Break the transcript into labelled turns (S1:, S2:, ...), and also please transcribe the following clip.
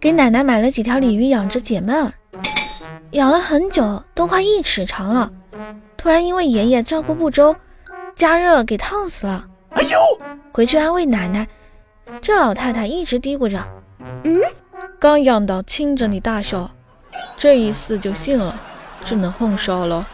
S1: 给奶奶买了几条鲤鱼养着解闷儿，养了很久，都快一尺长了。突然因为爷爷照顾不周，加热给烫死了。哎呦！回去安慰奶奶，这老太太一直嘀咕着：“
S2: 嗯，
S1: 刚养到亲着你大笑，这一次就信了，只能红烧了。”